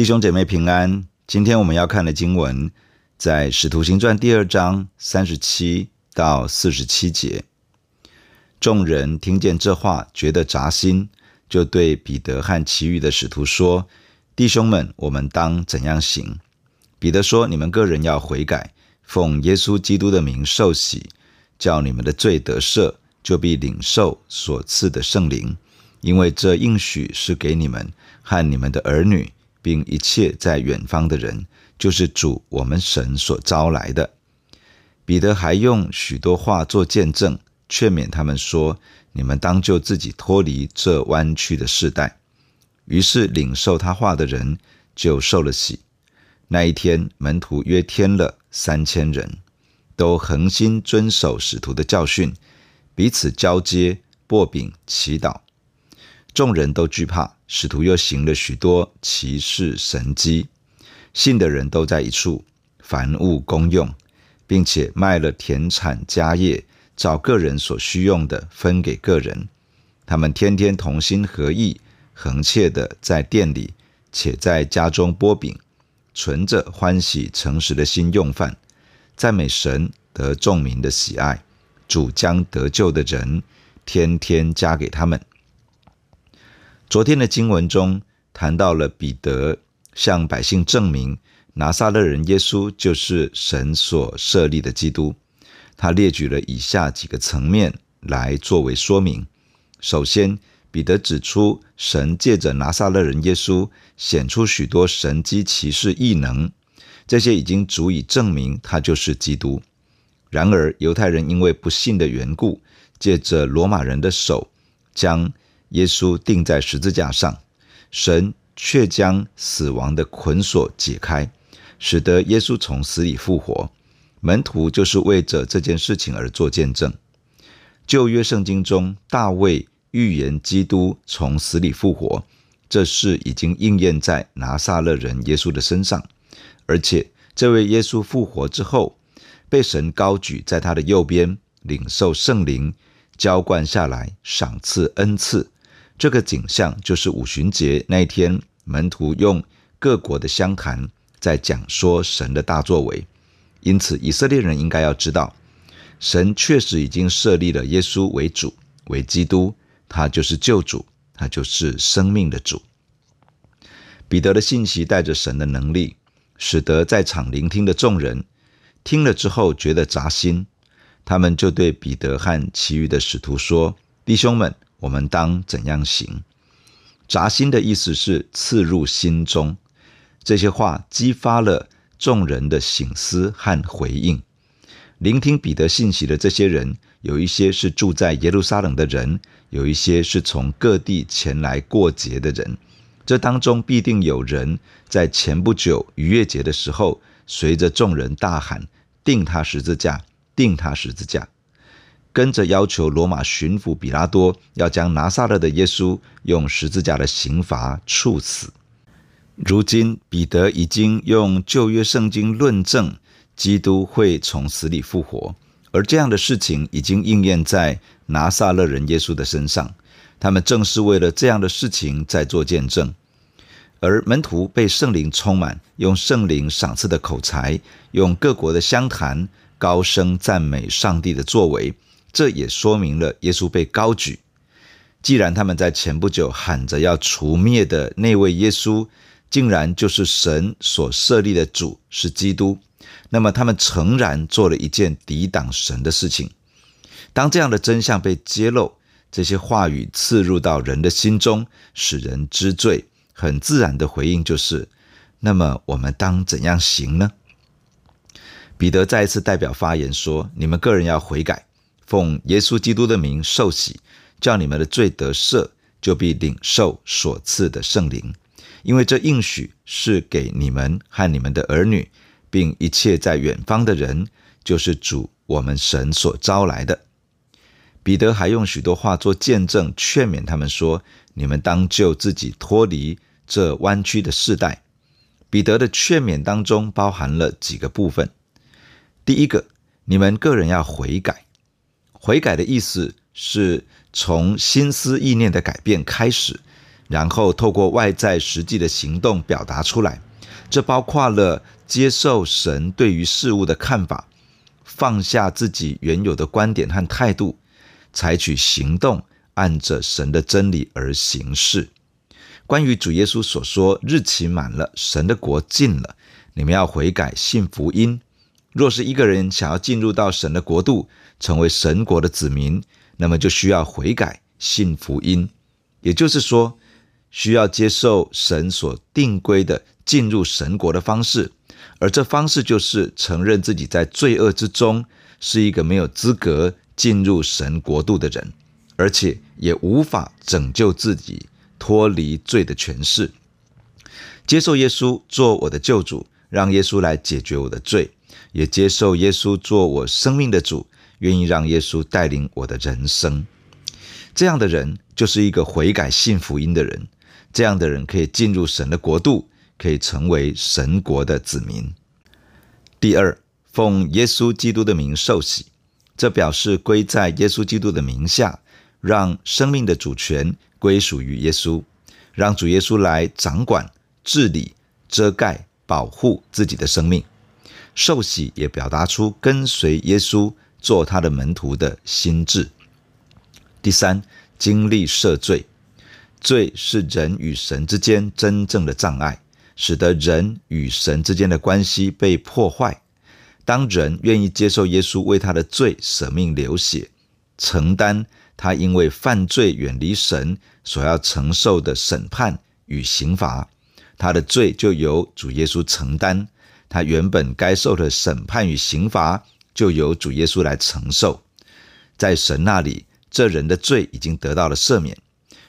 弟兄姐妹平安，今天我们要看的经文在《使徒行传》第二章三十七到四十七节。众人听见这话，觉得扎心，就对彼得和其余的使徒说：“弟兄们，我们当怎样行？”彼得说：“你们个人要悔改，奉耶稣基督的名受洗，叫你们的罪得赦，就必领受所赐的圣灵，因为这应许是给你们和你们的儿女。”并一切在远方的人，就是主我们神所招来的。彼得还用许多话做见证，劝勉他们说：“你们当就自己脱离这弯曲的世代。”于是领受他话的人就受了洗。那一天，门徒约添了三千人，都恒心遵守使徒的教训，彼此交接、擘饼、祈祷。众人都惧怕，使徒又行了许多奇事神迹，信的人都在一处，凡物公用，并且卖了田产家业，找个人所需用的分给个人。他们天天同心合意，恒切的在店里，且在家中剥饼，存着欢喜诚实的心用饭，赞美神，得众民的喜爱。主将得救的人天天加给他们。昨天的经文中谈到了彼得向百姓证明拿撒勒人耶稣就是神所设立的基督，他列举了以下几个层面来作为说明。首先，彼得指出神借着拿撒勒人耶稣显出许多神迹奇事异能，这些已经足以证明他就是基督。然而，犹太人因为不信的缘故，借着罗马人的手将耶稣钉在十字架上，神却将死亡的捆锁解开，使得耶稣从死里复活。门徒就是为着这件事情而做见证。旧约圣经中，大卫预言基督从死里复活，这事已经应验在拿撒勒人耶稣的身上。而且，这位耶稣复活之后，被神高举在他的右边，领受圣灵浇灌下来，赏赐恩赐。这个景象就是五旬节那一天，门徒用各国的相谈在讲说神的大作为。因此，以色列人应该要知道，神确实已经设立了耶稣为主、为基督，他就是救主，他就是生命的主。彼得的信息带着神的能力，使得在场聆听的众人听了之后觉得扎心，他们就对彼得和其余的使徒说：“弟兄们。”我们当怎样行？扎心的意思是刺入心中。这些话激发了众人的醒思和回应。聆听彼得信息的这些人，有一些是住在耶路撒冷的人，有一些是从各地前来过节的人。这当中必定有人在前不久逾越节的时候，随着众人大喊：“钉他十字架！钉他十字架！”跟着要求罗马巡抚比拉多要将拿撒勒的耶稣用十字架的刑罚处死。如今彼得已经用旧约圣经论证基督会从死里复活，而这样的事情已经应验在拿撒勒人耶稣的身上。他们正是为了这样的事情在做见证。而门徒被圣灵充满，用圣灵赏赐的口才，用各国的相谈，高声赞美上帝的作为。这也说明了耶稣被高举。既然他们在前不久喊着要除灭的那位耶稣，竟然就是神所设立的主，是基督，那么他们诚然做了一件抵挡神的事情。当这样的真相被揭露，这些话语刺入到人的心中，使人知罪，很自然的回应就是：那么我们当怎样行呢？彼得再一次代表发言说：你们个人要悔改。奉耶稣基督的名受洗，叫你们的罪得赦，就必领受所赐的圣灵。因为这应许是给你们和你们的儿女，并一切在远方的人，就是主我们神所招来的。彼得还用许多话做见证，劝勉他们说：“你们当救自己脱离这弯曲的世代。”彼得的劝勉当中包含了几个部分。第一个，你们个人要悔改。悔改的意思是从心思意念的改变开始，然后透过外在实际的行动表达出来。这包括了接受神对于事物的看法，放下自己原有的观点和态度，采取行动，按着神的真理而行事。关于主耶稣所说：“日期满了，神的国近了，你们要悔改，信福音。”若是一个人想要进入到神的国度，成为神国的子民，那么就需要悔改，信福音。也就是说，需要接受神所定规的进入神国的方式，而这方式就是承认自己在罪恶之中是一个没有资格进入神国度的人，而且也无法拯救自己脱离罪的权势。接受耶稣做我的救主，让耶稣来解决我的罪。也接受耶稣做我生命的主，愿意让耶稣带领我的人生。这样的人就是一个悔改信福音的人。这样的人可以进入神的国度，可以成为神国的子民。第二，奉耶稣基督的名受洗，这表示归在耶稣基督的名下，让生命的主权归属于耶稣，让主耶稣来掌管、治理、遮盖、保护自己的生命。受洗也表达出跟随耶稣做他的门徒的心智。第三，经历赦罪，罪是人与神之间真正的障碍，使得人与神之间的关系被破坏。当人愿意接受耶稣为他的罪舍命流血，承担他因为犯罪远离神所要承受的审判与刑罚，他的罪就由主耶稣承担。他原本该受的审判与刑罚，就由主耶稣来承受。在神那里，这人的罪已经得到了赦免，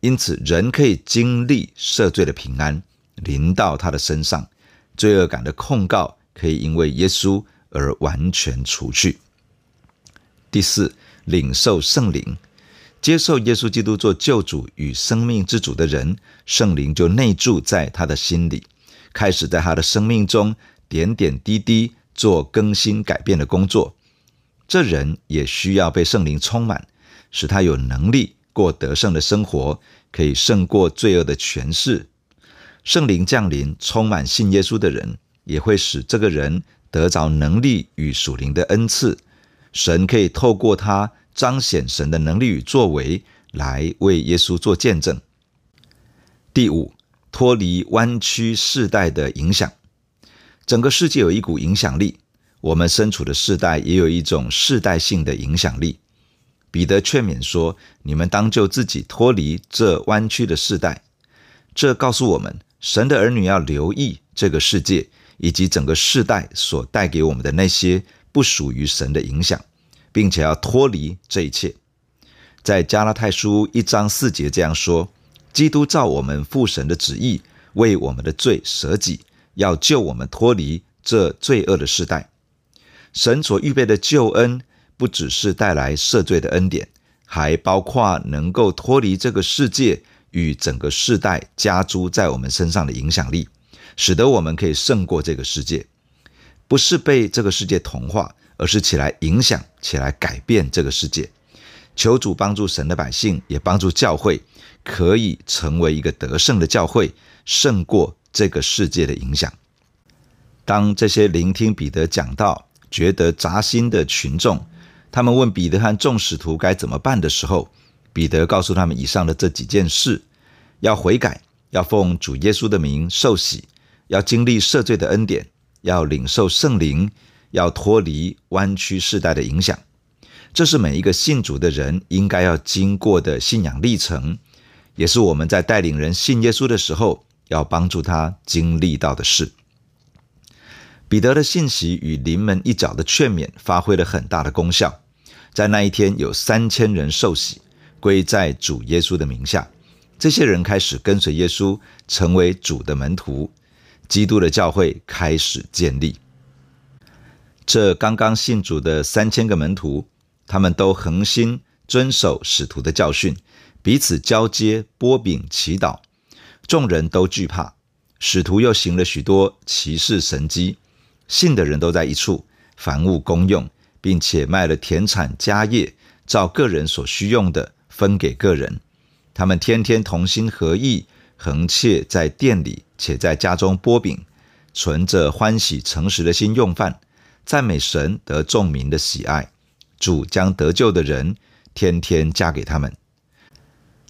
因此人可以经历赦罪的平安临到他的身上，罪恶感的控告可以因为耶稣而完全除去。第四，领受圣灵，接受耶稣基督做救主与生命之主的人，圣灵就内住在他的心里，开始在他的生命中。点点滴滴做更新改变的工作，这人也需要被圣灵充满，使他有能力过得胜的生活，可以胜过罪恶的权势。圣灵降临，充满信耶稣的人，也会使这个人得着能力与属灵的恩赐。神可以透过他彰显神的能力与作为，来为耶稣做见证。第五，脱离弯曲世代的影响。整个世界有一股影响力，我们身处的世代也有一种世代性的影响力。彼得劝勉说：“你们当就自己脱离这弯曲的世代。”这告诉我们，神的儿女要留意这个世界以及整个世代所带给我们的那些不属于神的影响，并且要脱离这一切。在加拉太书一章四节这样说：“基督照我们父神的旨意，为我们的罪舍己。”要救我们脱离这罪恶的世代，神所预备的救恩不只是带来赦罪的恩典，还包括能够脱离这个世界与整个世代加诸在我们身上的影响力，使得我们可以胜过这个世界。不是被这个世界同化，而是起来影响、起来改变这个世界。求主帮助神的百姓，也帮助教会，可以成为一个得胜的教会，胜过。这个世界的影响。当这些聆听彼得讲道、觉得扎心的群众，他们问彼得和众使徒该怎么办的时候，彼得告诉他们以上的这几件事：要悔改，要奉主耶稣的名受洗，要经历赦罪的恩典，要领受圣灵，要脱离弯曲世代的影响。这是每一个信主的人应该要经过的信仰历程，也是我们在带领人信耶稣的时候。要帮助他经历到的事。彼得的信息与临门一脚的劝勉发挥了很大的功效。在那一天，有三千人受洗，归在主耶稣的名下。这些人开始跟随耶稣，成为主的门徒。基督的教会开始建立。这刚刚信主的三千个门徒，他们都恒心遵守使徒的教训，彼此交接、波饼、祈祷。众人都惧怕，使徒又行了许多奇事神迹，信的人都在一处，凡物公用，并且卖了田产家业，照个人所需用的分给个人。他们天天同心合意，恒切在店里，且在家中剥饼，存着欢喜诚实的心用饭，赞美神得众民的喜爱。主将得救的人天天加给他们。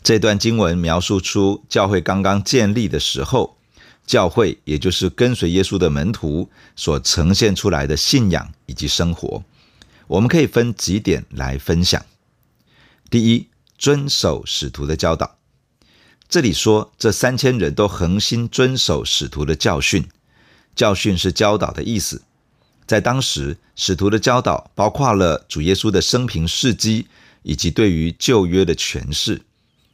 这段经文描述出教会刚刚建立的时候，教会也就是跟随耶稣的门徒所呈现出来的信仰以及生活。我们可以分几点来分享。第一，遵守使徒的教导。这里说，这三千人都恒心遵守使徒的教训。教训是教导的意思。在当时，使徒的教导包括了主耶稣的生平事迹，以及对于旧约的诠释。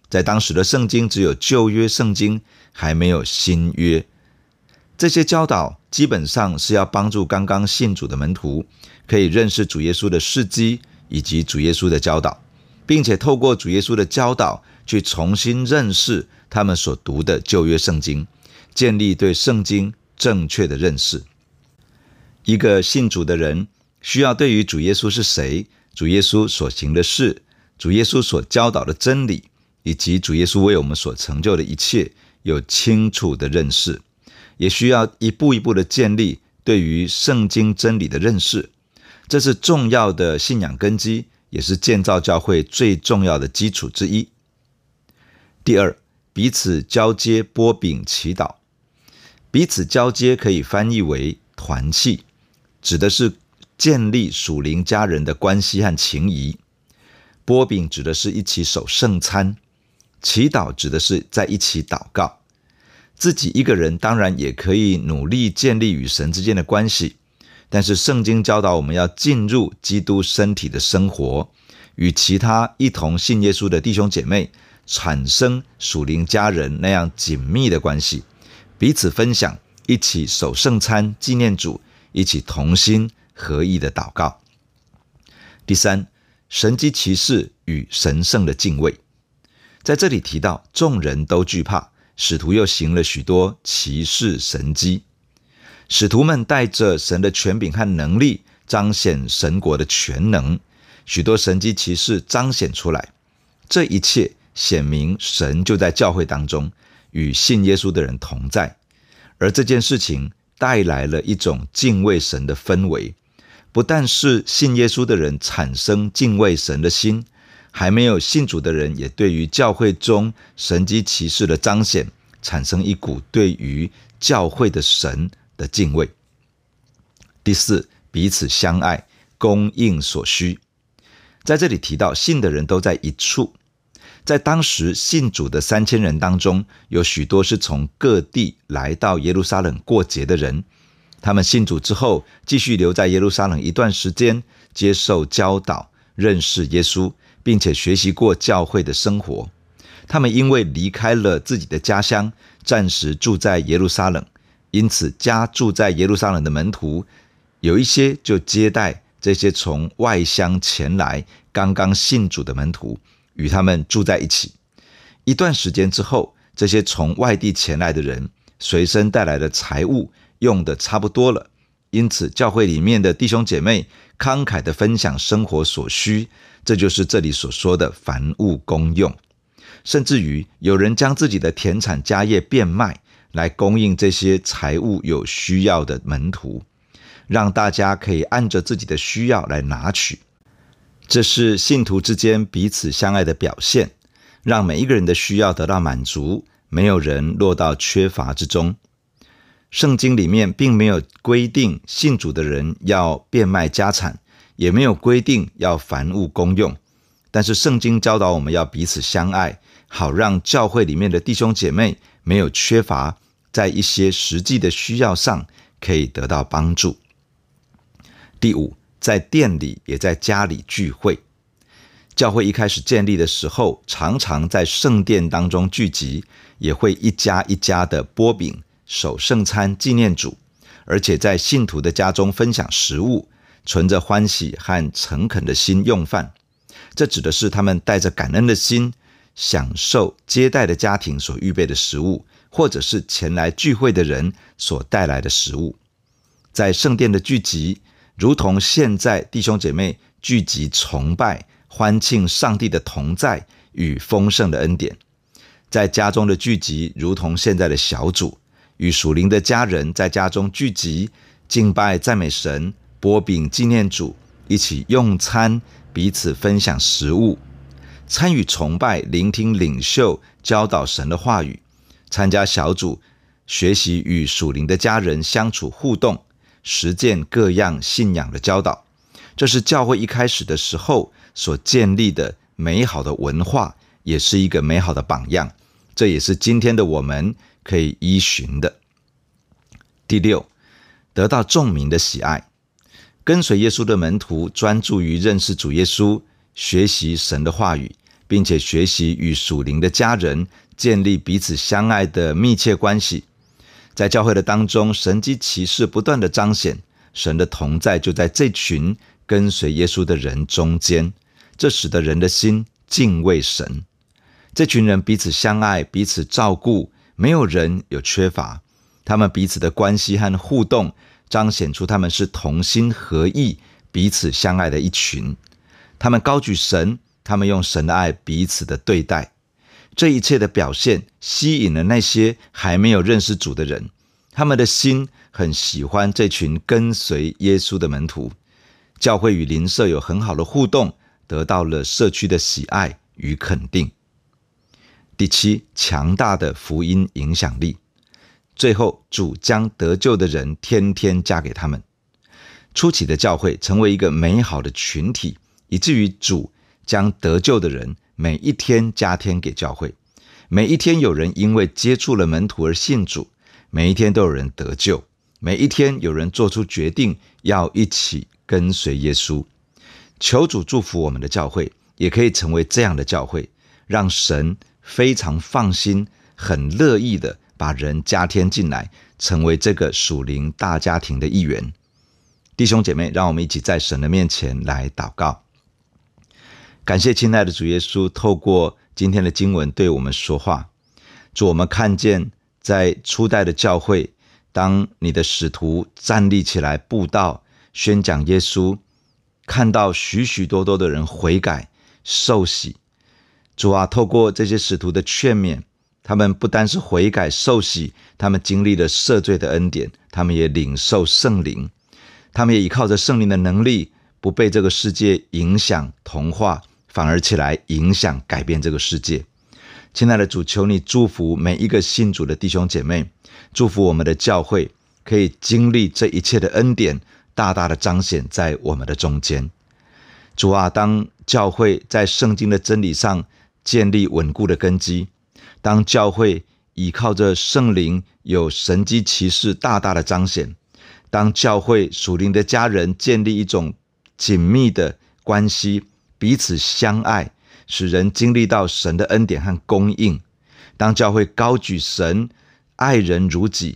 在当时的圣经只有旧约圣经，还没有新约。这些教导基本上是要帮助刚刚信主的门徒，可以认识主耶稣的事迹以及主耶稣的教导，并且透过主耶稣的教导去重新认识他们所读的旧约圣经，建立对圣经正确的认识。一个信主的人需要对于主耶稣是谁、主耶稣所行的事、主耶稣所教导的真理。以及主耶稣为我们所成就的一切有清楚的认识，也需要一步一步的建立对于圣经真理的认识，这是重要的信仰根基，也是建造教会最重要的基础之一。第二，彼此交接、波饼、祈祷。彼此交接可以翻译为团契，指的是建立属灵家人的关系和情谊。波饼指的是一起守圣餐。祈祷指的是在一起祷告，自己一个人当然也可以努力建立与神之间的关系，但是圣经教导我们要进入基督身体的生活，与其他一同信耶稣的弟兄姐妹产生属灵家人那样紧密的关系，彼此分享，一起守圣餐纪念主，一起同心合意的祷告。第三，神迹奇事与神圣的敬畏。在这里提到，众人都惧怕，使徒又行了许多奇事神迹。使徒们带着神的权柄和能力，彰显神国的全能，许多神迹奇事彰显出来。这一切显明神就在教会当中，与信耶稣的人同在。而这件事情带来了一种敬畏神的氛围，不但是信耶稣的人产生敬畏神的心。还没有信主的人，也对于教会中神迹奇事的彰显，产生一股对于教会的神的敬畏。第四，彼此相爱，供应所需。在这里提到，信的人都在一处。在当时信主的三千人当中，有许多是从各地来到耶路撒冷过节的人。他们信主之后，继续留在耶路撒冷一段时间，接受教导，认识耶稣。并且学习过教会的生活，他们因为离开了自己的家乡，暂时住在耶路撒冷，因此家住在耶路撒冷的门徒，有一些就接待这些从外乡前来刚刚信主的门徒，与他们住在一起。一段时间之后，这些从外地前来的人随身带来的财物用得差不多了。因此，教会里面的弟兄姐妹慷慨地分享生活所需，这就是这里所说的凡物公用。甚至于有人将自己的田产家业变卖，来供应这些财物有需要的门徒，让大家可以按着自己的需要来拿取。这是信徒之间彼此相爱的表现，让每一个人的需要得到满足，没有人落到缺乏之中。圣经里面并没有规定信主的人要变卖家产，也没有规定要凡物公用。但是圣经教导我们要彼此相爱，好让教会里面的弟兄姐妹没有缺乏，在一些实际的需要上可以得到帮助。第五，在店里也在家里聚会。教会一开始建立的时候，常常在圣殿当中聚集，也会一家一家的擘饼。守圣餐纪念主，而且在信徒的家中分享食物，存着欢喜和诚恳的心用饭。这指的是他们带着感恩的心，享受接待的家庭所预备的食物，或者是前来聚会的人所带来的食物。在圣殿的聚集，如同现在弟兄姐妹聚集崇拜、欢庆上帝的同在与丰盛的恩典。在家中的聚集，如同现在的小组，与属灵的家人在家中聚集，敬拜赞美神，擘饼纪念主，一起用餐，彼此分享食物，参与崇拜，聆听领袖教导神的话语，参加小组，学习与属灵的家人相处互动，实践各样信仰的教导。这是教会一开始的时候所建立的美好的文化，也是一个美好的榜样。这也是今天的我们可以依循的。第六，得到众民的喜爱，跟随耶稣的门徒专注于认识主耶稣，学习神的话语，并且学习与属灵的家人建立彼此相爱的密切关系。在教会的当中，神迹奇事不断的彰显，神的同在就在这群跟随耶稣的人中间，这使得人的心敬畏神。这群人彼此相爱，彼此照顾，没有人有缺乏。他们彼此的关系和互动，彰显出他们是同心合意、彼此相爱的一群。他们高举神，他们用神的爱彼此的对待。这一切的表现，吸引了那些还没有认识主的人。他们的心很喜欢这群跟随耶稣的门徒。教会与邻舍有很好的互动，得到了社区的喜爱与肯定。第七，强大的福音影响力。最后，主将得救的人天天加给他们。初期的教会成为一个美好的群体，以至于主将得救的人每一天加添给教会。每一天有人因为接触了门徒而信主，每一天都有人得救，每一天有人做出决定要一起跟随耶稣。求主祝福我们的教会，也可以成为这样的教会，让神。非常放心，很乐意的把人加添进来，成为这个属灵大家庭的一员。弟兄姐妹，让我们一起在神的面前来祷告。感谢亲爱的主耶稣，透过今天的经文对我们说话。主，我们看见在初代的教会，当你的使徒站立起来布道、宣讲耶稣，看到许许多多的人悔改、受洗。主啊，透过这些使徒的劝勉，他们不单是悔改受洗，他们经历了赦罪的恩典，他们也领受圣灵，他们也依靠着圣灵的能力，不被这个世界影响同化，反而起来影响改变这个世界。亲爱的主，求你祝福每一个信主的弟兄姐妹，祝福我们的教会可以经历这一切的恩典，大大的彰显在我们的中间。主啊，当教会在圣经的真理上。建立稳固的根基。当教会倚靠着圣灵，有神迹奇事大大的彰显；当教会属灵的家人建立一种紧密的关系，彼此相爱，使人经历到神的恩典和供应；当教会高举神，爱人如己；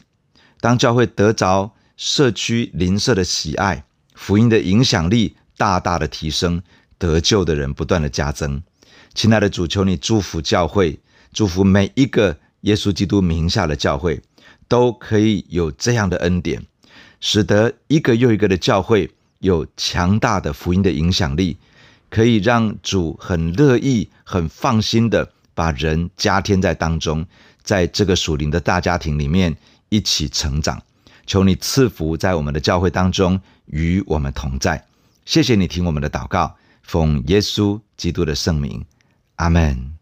当教会得着社区邻舍的喜爱，福音的影响力大大的提升，得救的人不断的加增。亲爱的主，求你祝福教会，祝福每一个耶稣基督名下的教会，都可以有这样的恩典，使得一个又一个的教会有强大的福音的影响力，可以让主很乐意、很放心的把人加添在当中，在这个属灵的大家庭里面一起成长。求你赐福在我们的教会当中，与我们同在。谢谢你听我们的祷告，奉耶稣基督的圣名。阿门。